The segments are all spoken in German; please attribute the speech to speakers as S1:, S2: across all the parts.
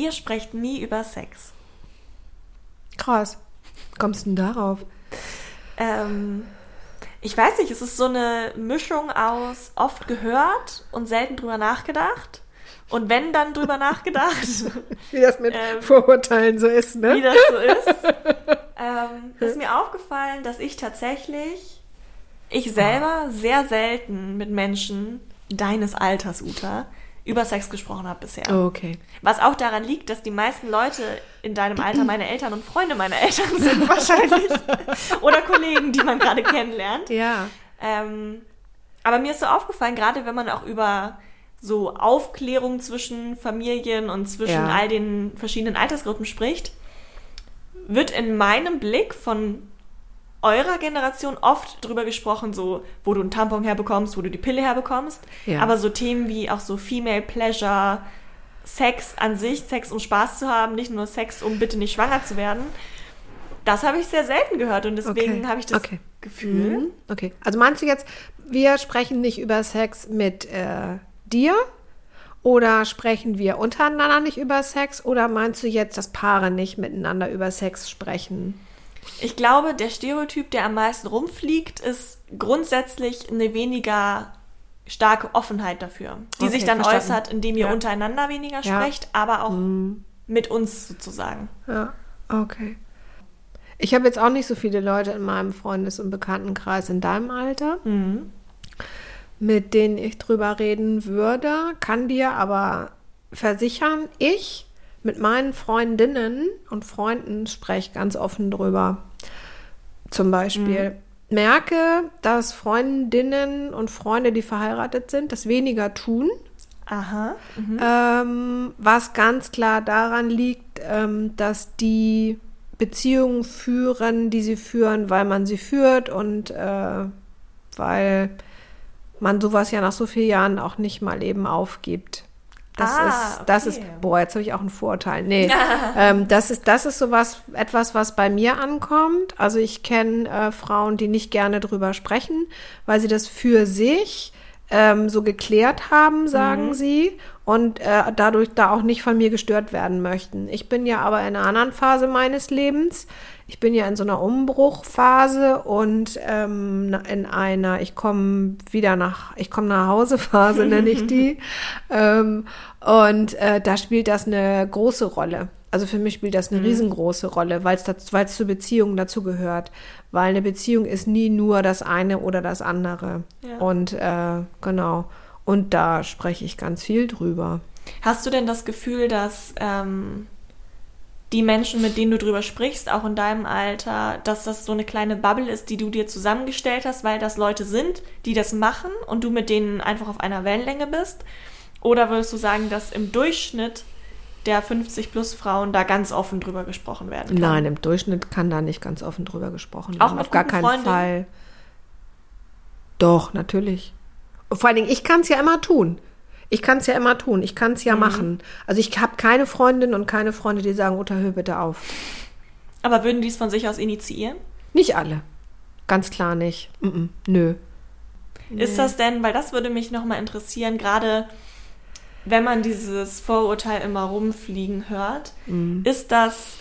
S1: Ihr sprecht nie über Sex.
S2: Krass. Kommst du denn darauf?
S1: Ähm, ich weiß nicht, es ist so eine Mischung aus oft gehört und selten drüber nachgedacht. Und wenn dann drüber nachgedacht.
S2: Wie das mit ähm, Vorurteilen so ist, ne?
S1: Wie das so ist. ähm, ist mir aufgefallen, dass ich tatsächlich, ich selber sehr selten mit Menschen deines Alters, Uta, über Sex gesprochen habe bisher.
S2: Oh, okay.
S1: Was auch daran liegt, dass die meisten Leute in deinem Alter meine Eltern und Freunde meiner Eltern sind wahrscheinlich. Oder Kollegen, die man gerade kennenlernt.
S2: Ja.
S1: Ähm, aber mir ist so aufgefallen, gerade wenn man auch über so Aufklärung zwischen Familien und zwischen ja. all den verschiedenen Altersgruppen spricht, wird in meinem Blick von eurer Generation oft drüber gesprochen, so wo du einen Tampon herbekommst, wo du die Pille herbekommst. Ja. Aber so Themen wie auch so Female Pleasure, Sex an sich, Sex um Spaß zu haben, nicht nur Sex, um bitte nicht schwanger zu werden. Das habe ich sehr selten gehört und deswegen okay. habe ich das okay. Gefühl.
S2: Mhm. Okay, also meinst du jetzt, wir sprechen nicht über Sex mit äh, dir? Oder sprechen wir untereinander nicht über Sex? Oder meinst du jetzt, dass Paare nicht miteinander über Sex sprechen?
S1: Ich glaube, der Stereotyp, der am meisten rumfliegt, ist grundsätzlich eine weniger starke Offenheit dafür, die okay, sich dann verstanden. äußert, indem ihr ja. untereinander weniger ja. sprecht, aber auch mhm. mit uns sozusagen.
S2: Ja, okay. Ich habe jetzt auch nicht so viele Leute in meinem Freundes- und Bekanntenkreis in deinem Alter, mhm. mit denen ich drüber reden würde, kann dir aber versichern, ich mit meinen Freundinnen und Freunden spreche ich ganz offen drüber. Zum Beispiel mhm. merke, dass Freundinnen und Freunde, die verheiratet sind, das weniger tun.
S1: Aha. Mhm.
S2: Ähm, was ganz klar daran liegt, ähm, dass die Beziehungen führen, die sie führen, weil man sie führt und äh, weil man sowas ja nach so vielen Jahren auch nicht mal eben aufgibt. Das ah, ist, das okay. ist, boah, jetzt habe ich auch einen Vorteil. Nee, ähm, das ist, das ist sowas, etwas, was bei mir ankommt. Also ich kenne äh, Frauen, die nicht gerne drüber sprechen, weil sie das für sich ähm, so geklärt haben, sagen mhm. sie, und äh, dadurch da auch nicht von mir gestört werden möchten. Ich bin ja aber in einer anderen Phase meines Lebens. Ich bin ja in so einer Umbruchphase und ähm, in einer, ich komme wieder nach, ich komme nach Hause Phase, nenne ich die. ähm, und äh, da spielt das eine große Rolle. Also für mich spielt das eine mhm. riesengroße Rolle, weil es zur Beziehung dazu gehört. Weil eine Beziehung ist nie nur das eine oder das andere. Ja. Und äh, genau. Und da spreche ich ganz viel drüber.
S1: Hast du denn das Gefühl, dass ähm, die Menschen, mit denen du drüber sprichst, auch in deinem Alter, dass das so eine kleine Bubble ist, die du dir zusammengestellt hast, weil das Leute sind, die das machen und du mit denen einfach auf einer Wellenlänge bist? Oder würdest du sagen, dass im Durchschnitt der 50 plus Frauen da ganz offen drüber gesprochen werden
S2: kann? Nein, im Durchschnitt kann da nicht ganz offen drüber gesprochen werden.
S1: Auch mit auf gar keinen Freundin? Fall.
S2: Doch, natürlich. Vor allen Dingen, ich kann es ja immer tun. Ich kann es ja immer tun. Ich kann es ja mhm. machen. Also ich habe keine Freundin und keine Freunde, die sagen, Uta, hör bitte auf.
S1: Aber würden die es von sich aus initiieren?
S2: Nicht alle. Ganz klar nicht. Mm -mm. Nö.
S1: Ist das denn, weil das würde mich nochmal interessieren, gerade wenn man dieses Vorurteil immer rumfliegen hört, mhm. ist das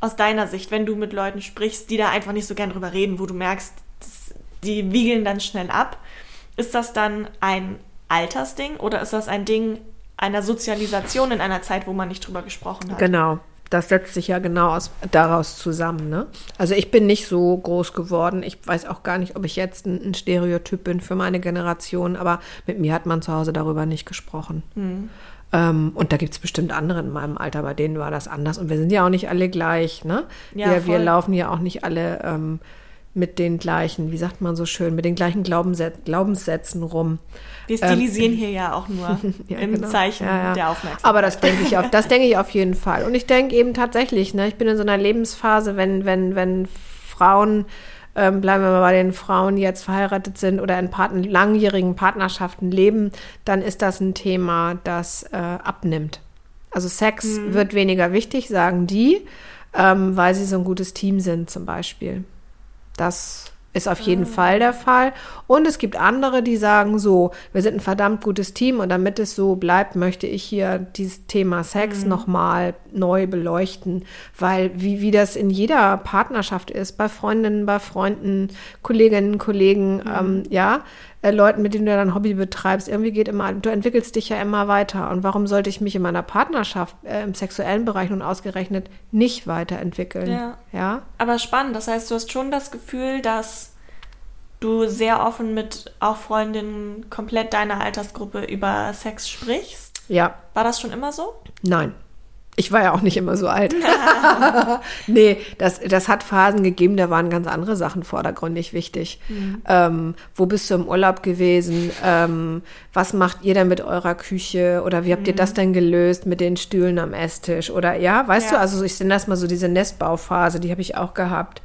S1: aus deiner Sicht, wenn du mit Leuten sprichst, die da einfach nicht so gern drüber reden, wo du merkst, die wiegeln dann schnell ab, ist das dann ein Altersding oder ist das ein Ding einer Sozialisation in einer Zeit, wo man nicht drüber gesprochen hat?
S2: Genau das setzt sich ja genau aus, daraus zusammen. Ne? Also ich bin nicht so groß geworden. Ich weiß auch gar nicht, ob ich jetzt ein, ein Stereotyp bin für meine Generation, aber mit mir hat man zu Hause darüber nicht gesprochen. Mhm. Ähm, und da gibt es bestimmt andere in meinem Alter, bei denen war das anders. Und wir sind ja auch nicht alle gleich. Ne? Ja, wir, wir laufen ja auch nicht alle ähm, mit den gleichen, wie sagt man so schön, mit den gleichen Glaubenssätzen, Glaubenssätzen rum.
S1: Wir stilisieren ähm, hier ja auch nur ja, im genau. Zeichen ja, ja. der Aufmerksamkeit.
S2: Aber das denke ich auf, das denke ich auf jeden Fall. Und ich denke eben tatsächlich, ne, ich bin in so einer Lebensphase, wenn, wenn, wenn Frauen ähm, bleiben wir mal bei den Frauen, die jetzt verheiratet sind oder in Partner, langjährigen Partnerschaften leben, dann ist das ein Thema, das äh, abnimmt. Also Sex mhm. wird weniger wichtig, sagen die, ähm, weil sie so ein gutes Team sind zum Beispiel. Das ist auf jeden ah. Fall der Fall. Und es gibt andere, die sagen so, wir sind ein verdammt gutes Team und damit es so bleibt, möchte ich hier dieses Thema Sex mhm. nochmal neu beleuchten, weil wie, wie das in jeder Partnerschaft ist, bei Freundinnen, bei Freunden, Kolleginnen, Kollegen, mhm. ähm, ja, äh, Leuten, mit denen du dann Hobby betreibst, irgendwie geht immer, du entwickelst dich ja immer weiter. Und warum sollte ich mich in meiner Partnerschaft äh, im sexuellen Bereich nun ausgerechnet nicht weiterentwickeln? Ja.
S1: ja. Aber spannend. Das heißt, du hast schon das Gefühl, dass du sehr offen mit auch Freundinnen komplett deiner Altersgruppe über Sex sprichst.
S2: Ja.
S1: War das schon immer so?
S2: Nein. Ich war ja auch nicht immer so alt. nee, das, das hat Phasen gegeben, da waren ganz andere Sachen vordergründig wichtig. Mhm. Ähm, wo bist du im Urlaub gewesen? Ähm, was macht ihr denn mit eurer Küche? Oder wie habt mhm. ihr das denn gelöst mit den Stühlen am Esstisch? Oder ja, weißt ja. du, also ich nenne das mal so diese Nestbauphase, die habe ich auch gehabt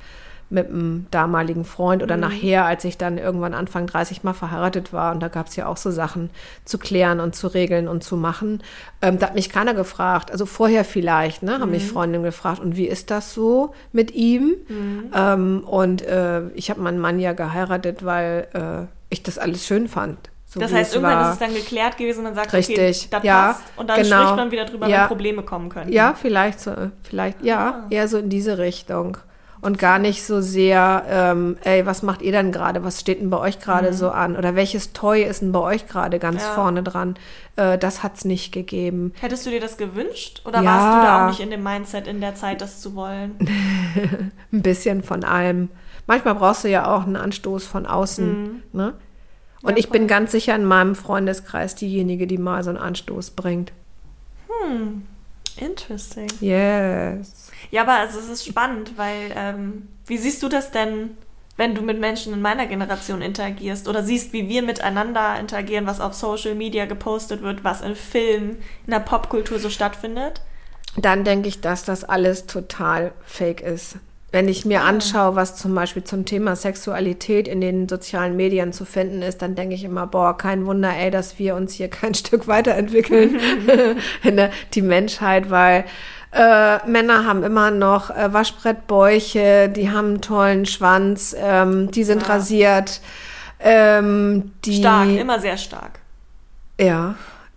S2: mit einem damaligen Freund oder mhm. nachher, als ich dann irgendwann Anfang 30 mal verheiratet war. Und da gab es ja auch so Sachen zu klären und zu regeln und zu machen. Ähm, da hat mich keiner gefragt. Also vorher vielleicht, ne, haben mhm. mich Freundinnen gefragt, und wie ist das so mit ihm? Mhm. Ähm, und äh, ich habe meinen Mann ja geheiratet, weil äh, ich das alles schön fand.
S1: So das heißt, irgendwann war. ist es dann geklärt gewesen und man sagt,
S2: Richtig. okay,
S1: das
S2: ja,
S1: passt. Und dann genau. spricht man wieder drüber, ja. wenn Probleme kommen können.
S2: Ja, vielleicht so, vielleicht, ja, ah. eher so in diese Richtung und gar nicht so sehr, ähm, ey, was macht ihr denn gerade? Was steht denn bei euch gerade mhm. so an? Oder welches Toy ist denn bei euch gerade ganz ja. vorne dran? Äh, das hat es nicht gegeben.
S1: Hättest du dir das gewünscht? Oder ja. warst du da auch nicht in dem Mindset in der Zeit, das zu wollen?
S2: Ein bisschen von allem. Manchmal brauchst du ja auch einen Anstoß von außen. Mhm. Ne? Und ja, ich bin ganz sicher in meinem Freundeskreis diejenige, die mal so einen Anstoß bringt.
S1: Hm, interesting.
S2: Yes.
S1: Ja, aber also es ist spannend, weil ähm, wie siehst du das denn, wenn du mit Menschen in meiner Generation interagierst oder siehst, wie wir miteinander interagieren, was auf Social Media gepostet wird, was in Filmen, in der Popkultur so stattfindet?
S2: Dann denke ich, dass das alles total fake ist. Wenn ich mir ah. anschaue, was zum Beispiel zum Thema Sexualität in den sozialen Medien zu finden ist, dann denke ich immer, boah, kein Wunder, ey, dass wir uns hier kein Stück weiterentwickeln, die Menschheit, weil äh, Männer haben immer noch äh, Waschbrettbäuche, die haben einen tollen Schwanz, ähm, die sind ja. rasiert. Ähm, die,
S1: stark, immer sehr stark.
S2: Ja.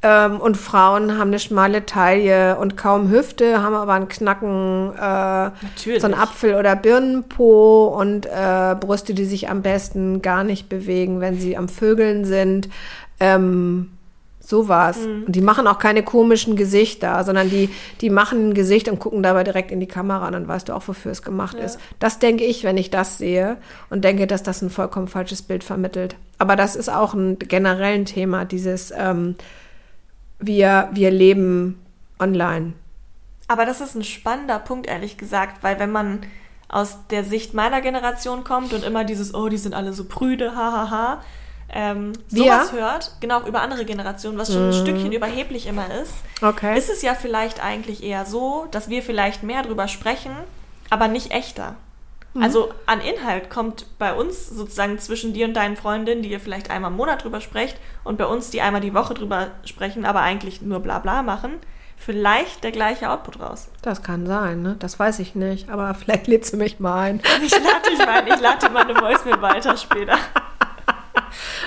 S2: Ähm, und Frauen haben eine schmale Taille und kaum Hüfte, haben aber einen Knacken, äh, so ein Apfel- oder Birnenpo und äh, Brüste, die sich am besten gar nicht bewegen, wenn sie am Vögeln sind. Ähm, so war's. Mhm. Und die machen auch keine komischen Gesichter, sondern die, die machen ein Gesicht und gucken dabei direkt in die Kamera und dann weißt du auch, wofür es gemacht ja. ist. Das denke ich, wenn ich das sehe und denke, dass das ein vollkommen falsches Bild vermittelt. Aber das ist auch ein generell ein Thema, dieses ähm, wir, wir leben online.
S1: Aber das ist ein spannender Punkt, ehrlich gesagt, weil wenn man aus der Sicht meiner Generation kommt und immer dieses, oh, die sind alle so prüde, hahaha, ha, ha, ähm, sowas hört, genau über andere Generationen, was schon ein mhm. Stückchen überheblich immer ist,
S2: okay.
S1: ist es ja vielleicht eigentlich eher so, dass wir vielleicht mehr drüber sprechen, aber nicht echter. Mhm. Also an Inhalt kommt bei uns sozusagen zwischen dir und deinen Freundinnen, die ihr vielleicht einmal im Monat drüber sprecht, und bei uns, die einmal die Woche drüber sprechen, aber eigentlich nur Blabla machen, vielleicht der gleiche Output raus.
S2: Das kann sein, ne? Das weiß ich nicht, aber vielleicht lädst du mich mal ein.
S1: Ich lade dich mal ein, ich lade dir meine Voice mir weiter später.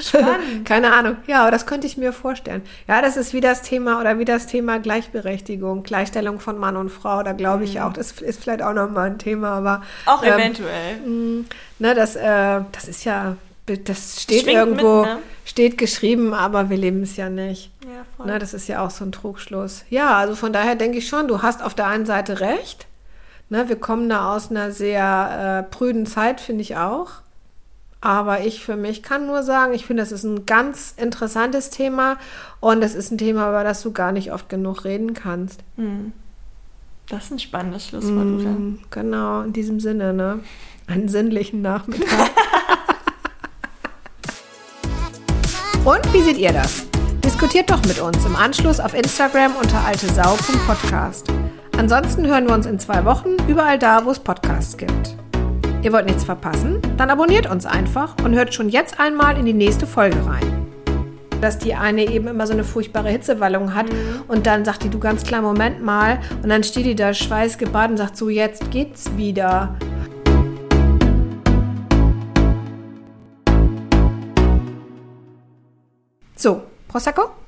S2: Spannend. Keine Ahnung. Ja, aber das könnte ich mir vorstellen. Ja, das ist wie das Thema oder wie das Thema Gleichberechtigung, Gleichstellung von Mann und Frau. Da glaube ich mhm. auch, das ist vielleicht auch nochmal ein Thema, aber.
S1: Auch ähm, eventuell. Mh,
S2: mm, ne, das, äh, das ist ja, das steht Schwingt irgendwo, mit, ne? steht geschrieben, aber wir leben es ja nicht. Ja, voll. Ne, das ist ja auch so ein Trugschluss. Ja, also von daher denke ich schon, du hast auf der einen Seite recht. Ne, wir kommen da aus einer sehr äh, prüden Zeit, finde ich auch. Aber ich für mich kann nur sagen, ich finde, das ist ein ganz interessantes Thema und es ist ein Thema, über das du gar nicht oft genug reden kannst.
S1: Hm. Das ist ein spannendes Schlusswort, mm,
S2: Genau, in diesem Sinne, ne? Einen sinnlichen Nachmittag. Und wie seht ihr das? Diskutiert doch mit uns im Anschluss auf Instagram unter altesau.podcast. Ansonsten hören wir uns in zwei Wochen überall da, wo es Podcasts gibt. Ihr wollt nichts verpassen? Dann abonniert uns einfach und hört schon jetzt einmal in die nächste Folge rein. Dass die eine eben immer so eine furchtbare Hitzewallung hat mhm. und dann sagt die, du ganz klar, Moment mal. Und dann steht die da schweißgebadet und sagt so, jetzt geht's wieder. So, Prosecco?